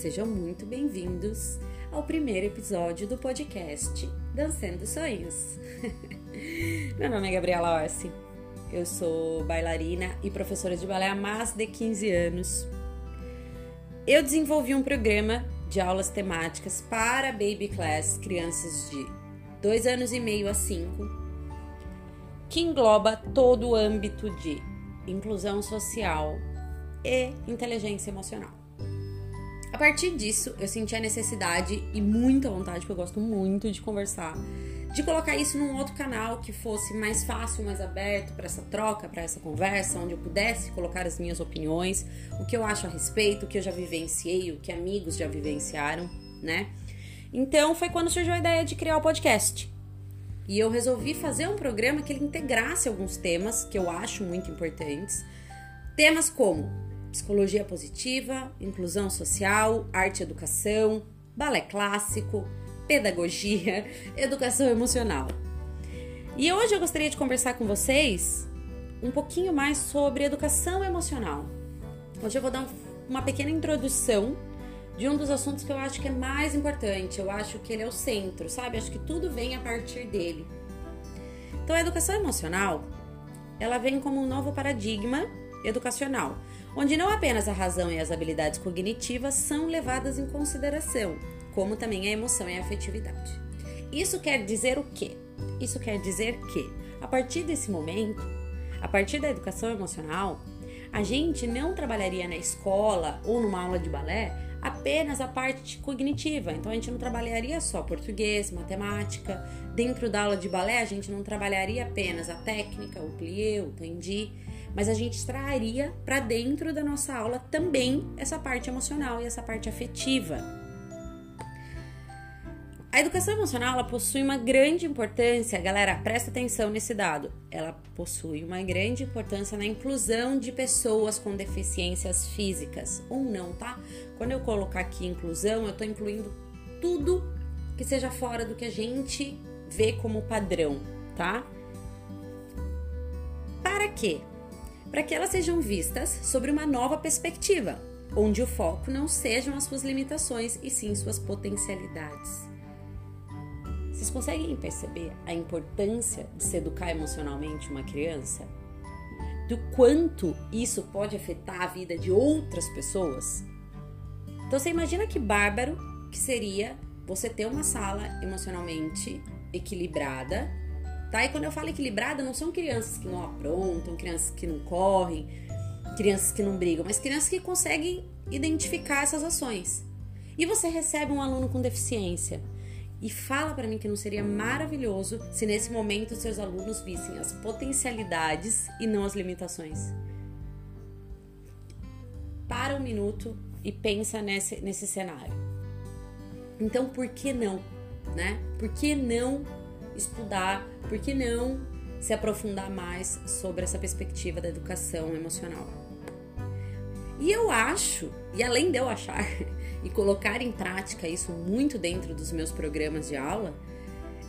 Sejam muito bem-vindos ao primeiro episódio do podcast Dançando Sonhos. Meu nome é Gabriela Orsi, eu sou bailarina e professora de balé há mais de 15 anos. Eu desenvolvi um programa de aulas temáticas para baby class, crianças de 2 anos e meio a 5, que engloba todo o âmbito de inclusão social e inteligência emocional. A partir disso, eu senti a necessidade e muita vontade, porque eu gosto muito de conversar, de colocar isso num outro canal que fosse mais fácil, mais aberto para essa troca, para essa conversa, onde eu pudesse colocar as minhas opiniões, o que eu acho a respeito, o que eu já vivenciei, o que amigos já vivenciaram, né? Então foi quando surgiu a ideia de criar o podcast. E eu resolvi fazer um programa que ele integrasse alguns temas que eu acho muito importantes. Temas como psicologia positiva, inclusão social, arte e educação, balé clássico, pedagogia, educação emocional. E hoje eu gostaria de conversar com vocês um pouquinho mais sobre educação emocional. Hoje eu vou dar uma pequena introdução de um dos assuntos que eu acho que é mais importante. Eu acho que ele é o centro, sabe? Acho que tudo vem a partir dele. Então, a educação emocional, ela vem como um novo paradigma educacional, onde não apenas a razão e as habilidades cognitivas são levadas em consideração, como também a emoção e a afetividade. Isso quer dizer o quê? Isso quer dizer que, a partir desse momento, a partir da educação emocional, a gente não trabalharia na escola ou numa aula de balé apenas a parte cognitiva. Então a gente não trabalharia só português, matemática. Dentro da aula de balé, a gente não trabalharia apenas a técnica, o plié, o tendi, mas a gente traria para dentro da nossa aula também essa parte emocional e essa parte afetiva. A educação emocional ela possui uma grande importância, galera, presta atenção nesse dado. Ela possui uma grande importância na inclusão de pessoas com deficiências físicas ou não, tá? Quando eu colocar aqui inclusão, eu tô incluindo tudo que seja fora do que a gente vê como padrão, tá? Para quê? Para que elas sejam vistas sobre uma nova perspectiva, onde o foco não sejam as suas limitações e sim suas potencialidades. Vocês conseguem perceber a importância de se educar emocionalmente uma criança? Do quanto isso pode afetar a vida de outras pessoas? Então você imagina que bárbaro que seria você ter uma sala emocionalmente equilibrada, tá? E quando eu falo equilibrada, não são crianças que não aprontam, crianças que não correm, crianças que não brigam, mas crianças que conseguem identificar essas ações. E você recebe um aluno com deficiência e fala para mim que não seria maravilhoso se nesse momento seus alunos vissem as potencialidades e não as limitações. Para um minuto e pensa nesse, nesse cenário. Então, por que não? Né? Por que não estudar? Por que não se aprofundar mais sobre essa perspectiva da educação emocional? E eu acho, e além de eu achar, e colocar em prática isso muito dentro dos meus programas de aula,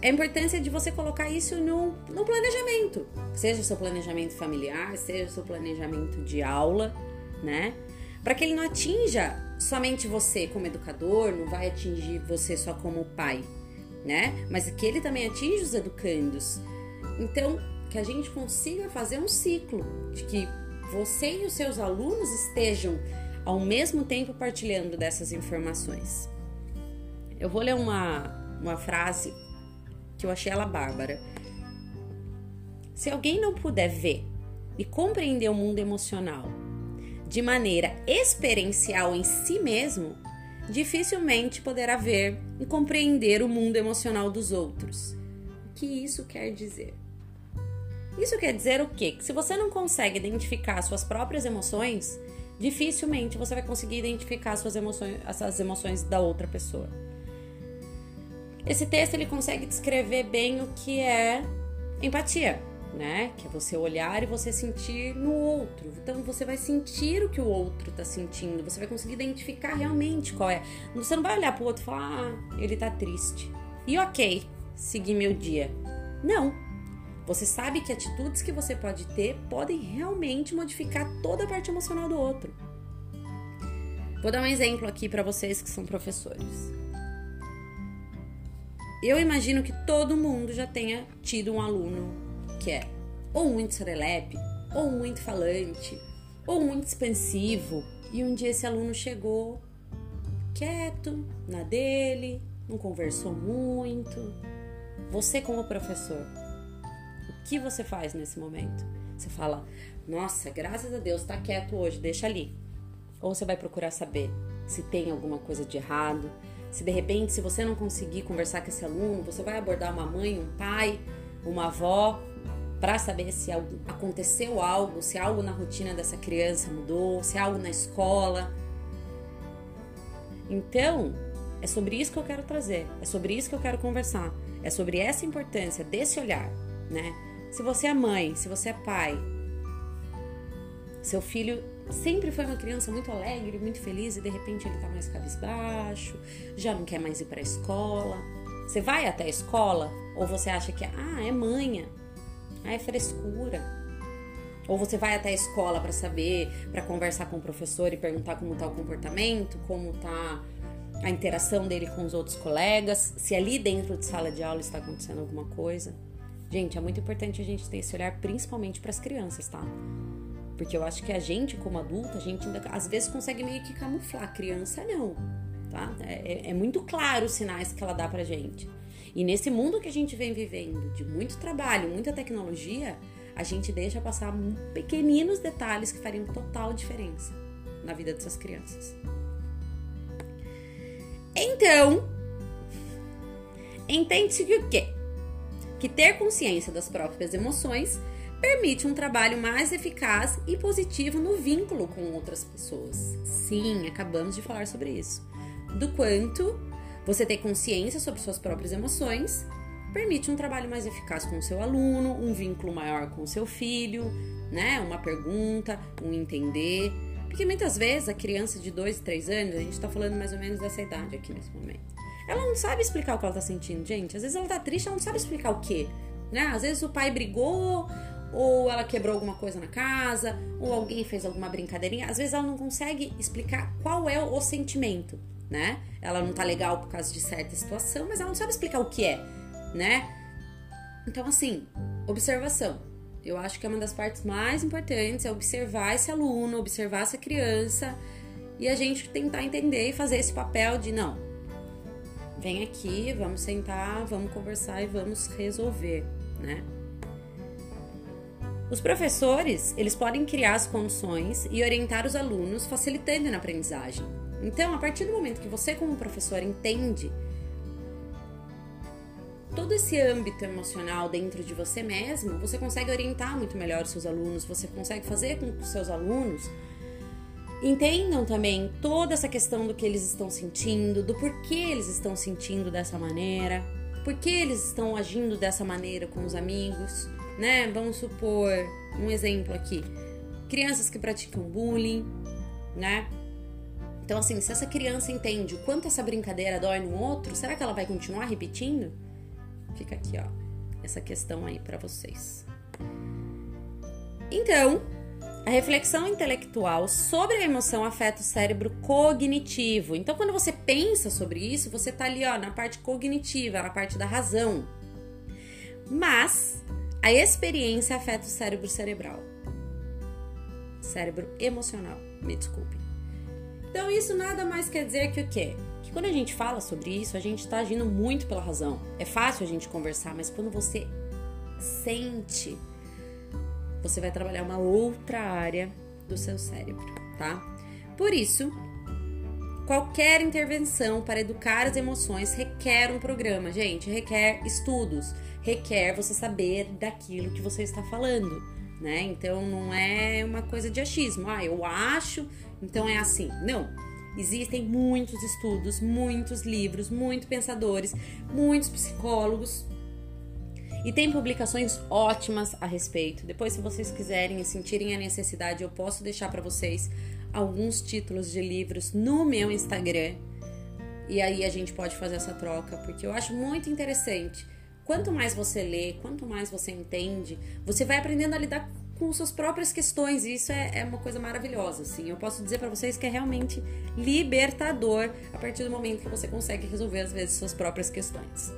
é a importância de você colocar isso no, no planejamento. Seja seu planejamento familiar, seja seu planejamento de aula, né? Para que ele não atinja somente você como educador, não vai atingir você só como pai, né? Mas que ele também atinja os educandos. Então, que a gente consiga fazer um ciclo de que você e os seus alunos estejam ao mesmo tempo partilhando dessas informações. Eu vou ler uma, uma frase que eu achei ela bárbara. Se alguém não puder ver e compreender o mundo emocional de maneira experiencial em si mesmo, dificilmente poderá ver e compreender o mundo emocional dos outros. O que isso quer dizer? Isso quer dizer o quê? Que se você não consegue identificar suas próprias emoções, dificilmente você vai conseguir identificar suas emoções, essas emoções da outra pessoa. Esse texto ele consegue descrever bem o que é empatia, né? Que é você olhar e você sentir no outro. Então você vai sentir o que o outro tá sentindo, você vai conseguir identificar realmente qual é. Você não vai olhar pro outro e falar, ah, ele tá triste. E ok, seguir meu dia. Não, você sabe que atitudes que você pode ter podem realmente modificar toda a parte emocional do outro. Vou dar um exemplo aqui para vocês que são professores. Eu imagino que todo mundo já tenha tido um aluno que é ou muito serelepe, ou muito falante, ou muito expansivo, e um dia esse aluno chegou quieto, na dele, não conversou muito. Você, como professor, o que você faz nesse momento? Você fala, nossa, graças a Deus, tá quieto hoje, deixa ali. Ou você vai procurar saber se tem alguma coisa de errado, se de repente, se você não conseguir conversar com esse aluno, você vai abordar uma mãe, um pai, uma avó, para saber se aconteceu algo, se algo na rotina dessa criança mudou, se algo na escola. Então, é sobre isso que eu quero trazer, é sobre isso que eu quero conversar, é sobre essa importância desse olhar, né? Se você é mãe, se você é pai, seu filho sempre foi uma criança muito alegre, muito feliz e de repente ele tá mais cabisbaixo, já não quer mais ir para a escola. Você vai até a escola ou você acha que ah, é manha, ah, é frescura. Ou você vai até a escola para saber, para conversar com o professor e perguntar como tá o comportamento, como tá a interação dele com os outros colegas, se ali dentro de sala de aula está acontecendo alguma coisa. Gente, é muito importante a gente ter esse olhar principalmente para as crianças, tá? Porque eu acho que a gente, como adulta, a gente ainda, às vezes consegue meio que camuflar. A criança não, tá? É, é, muito claro os sinais que ela dá pra gente. E nesse mundo que a gente vem vivendo, de muito trabalho, muita tecnologia, a gente deixa passar pequeninos detalhes que fariam total diferença na vida dessas crianças. Então, entende-se que o quê? Que ter consciência das próprias emoções permite um trabalho mais eficaz e positivo no vínculo com outras pessoas. Sim, acabamos de falar sobre isso. Do quanto você ter consciência sobre suas próprias emoções permite um trabalho mais eficaz com o seu aluno, um vínculo maior com o seu filho, né? Uma pergunta, um entender. Porque muitas vezes a criança de 2, 3 anos, a gente tá falando mais ou menos dessa idade aqui nesse momento. Ela não sabe explicar o que ela tá sentindo, gente. Às vezes ela tá triste, ela não sabe explicar o quê. Né? Às vezes o pai brigou, ou ela quebrou alguma coisa na casa, ou alguém fez alguma brincadeirinha. Às vezes ela não consegue explicar qual é o sentimento, né? Ela não tá legal por causa de certa situação, mas ela não sabe explicar o que é, né? Então, assim, observação. Eu acho que é uma das partes mais importantes é observar esse aluno, observar essa criança e a gente tentar entender e fazer esse papel de não. Vem aqui, vamos sentar, vamos conversar e vamos resolver, né? Os professores, eles podem criar as condições e orientar os alunos, facilitando na aprendizagem. Então, a partir do momento que você, como professor, entende todo esse âmbito emocional dentro de você mesmo, você consegue orientar muito melhor os seus alunos, você consegue fazer com que os seus alunos entendam também toda essa questão do que eles estão sentindo, do porquê eles estão sentindo dessa maneira, por que eles estão agindo dessa maneira com os amigos, né? Vamos supor um exemplo aqui: crianças que praticam bullying, né? Então, assim, se essa criança entende o quanto essa brincadeira dói no outro, será que ela vai continuar repetindo? Fica aqui, ó, essa questão aí para vocês. Então, a reflexão intelectual sobre a emoção afeta o cérebro cognitivo. Então, quando você pensa sobre isso, você tá ali, ó, na parte cognitiva, na parte da razão. Mas a experiência afeta o cérebro cerebral. Cérebro emocional, me desculpe. Então, isso nada mais quer dizer que o quê? Que quando a gente fala sobre isso, a gente está agindo muito pela razão. É fácil a gente conversar, mas quando você sente, você vai trabalhar uma outra área do seu cérebro, tá? Por isso, qualquer intervenção para educar as emoções requer um programa, gente, requer estudos, requer você saber daquilo que você está falando, né? Então não é uma coisa de achismo, ah, eu acho, então é assim. Não. Existem muitos estudos, muitos livros, muitos pensadores, muitos psicólogos e tem publicações ótimas a respeito. Depois, se vocês quiserem e sentirem a necessidade, eu posso deixar para vocês alguns títulos de livros no meu Instagram. E aí a gente pode fazer essa troca, porque eu acho muito interessante. Quanto mais você lê, quanto mais você entende, você vai aprendendo a lidar com suas próprias questões. E isso é, é uma coisa maravilhosa, assim. Eu posso dizer para vocês que é realmente libertador a partir do momento que você consegue resolver, às vezes, suas próprias questões.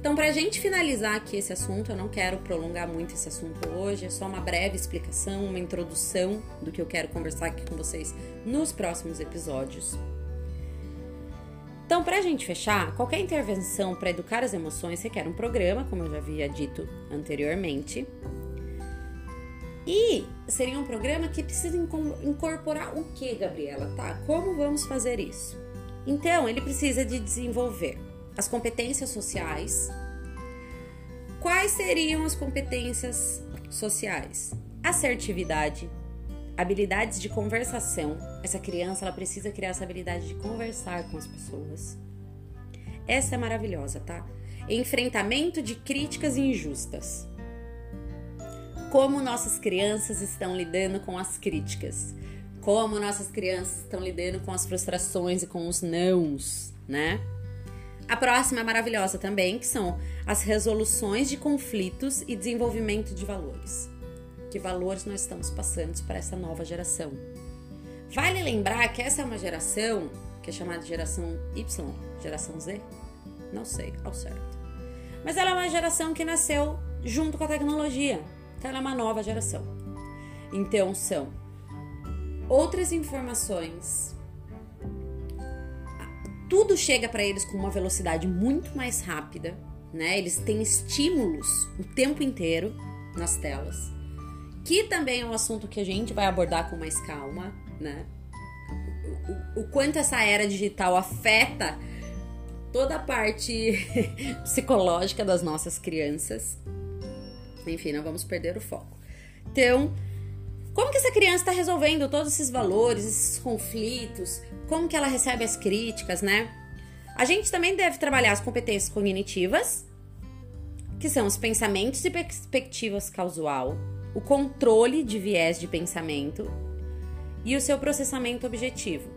Então, para a gente finalizar aqui esse assunto, eu não quero prolongar muito esse assunto hoje, é só uma breve explicação, uma introdução do que eu quero conversar aqui com vocês nos próximos episódios. Então, para a gente fechar, qualquer intervenção para educar as emoções requer um programa, como eu já havia dito anteriormente. E seria um programa que precisa incorporar o que, Gabriela? Tá? Como vamos fazer isso? Então, ele precisa de desenvolver as competências sociais. Quais seriam as competências sociais? Assertividade, habilidades de conversação. Essa criança ela precisa criar essa habilidade de conversar com as pessoas. Essa é maravilhosa, tá? Enfrentamento de críticas injustas. Como nossas crianças estão lidando com as críticas? Como nossas crianças estão lidando com as frustrações e com os nãos, né? A próxima é maravilhosa também, que são as resoluções de conflitos e desenvolvimento de valores. Que valores nós estamos passando para essa nova geração? Vale lembrar que essa é uma geração que é chamada de geração Y, geração Z? Não sei ao certo. Mas ela é uma geração que nasceu junto com a tecnologia. Então ela é nova geração. Então são outras informações, tudo chega para eles com uma velocidade muito mais rápida, né? Eles têm estímulos o tempo inteiro nas telas, que também é um assunto que a gente vai abordar com mais calma, né? O, o, o quanto essa era digital afeta toda a parte psicológica das nossas crianças. Enfim, não vamos perder o foco. Então, como que essa criança está resolvendo todos esses valores, esses conflitos? Como que ela recebe as críticas, né? A gente também deve trabalhar as competências cognitivas, que são os pensamentos e perspectivas causal, o controle de viés de pensamento e o seu processamento objetivo.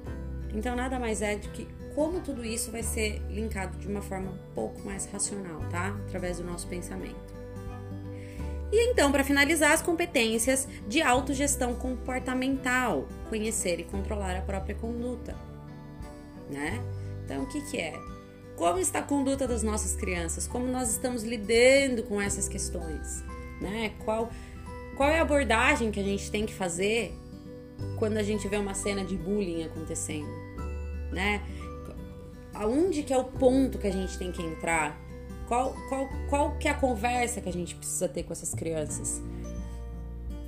Então, nada mais é do que como tudo isso vai ser linkado de uma forma um pouco mais racional, tá? Através do nosso pensamento. E então, para finalizar, as competências de autogestão comportamental, conhecer e controlar a própria conduta, né? Então, o que, que é? Como está a conduta das nossas crianças? Como nós estamos lidando com essas questões, né? Qual, qual é a abordagem que a gente tem que fazer quando a gente vê uma cena de bullying acontecendo, né? Aonde que é o ponto que a gente tem que entrar? Qual, qual, qual que é a conversa que a gente precisa ter com essas crianças?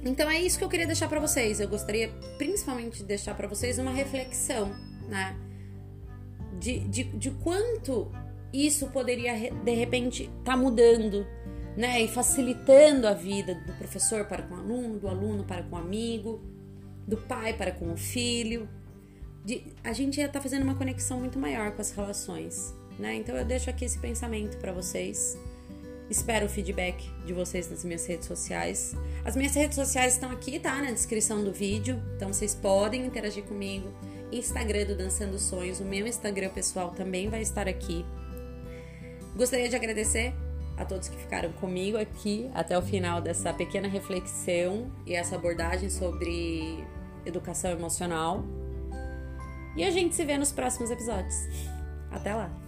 Então é isso que eu queria deixar para vocês. Eu gostaria principalmente de deixar para vocês uma reflexão, né? De, de, de quanto isso poderia de repente estar tá mudando, né? E facilitando a vida do professor para com o aluno, do aluno para com o amigo, do pai para com o filho. De, a gente ia estar tá fazendo uma conexão muito maior com as relações né? Então eu deixo aqui esse pensamento para vocês. Espero o feedback de vocês nas minhas redes sociais. As minhas redes sociais estão aqui, tá? Na descrição do vídeo. Então vocês podem interagir comigo. Instagram do Dançando Sonhos. O meu Instagram pessoal também vai estar aqui. Gostaria de agradecer a todos que ficaram comigo aqui até o final dessa pequena reflexão e essa abordagem sobre educação emocional. E a gente se vê nos próximos episódios. Até lá!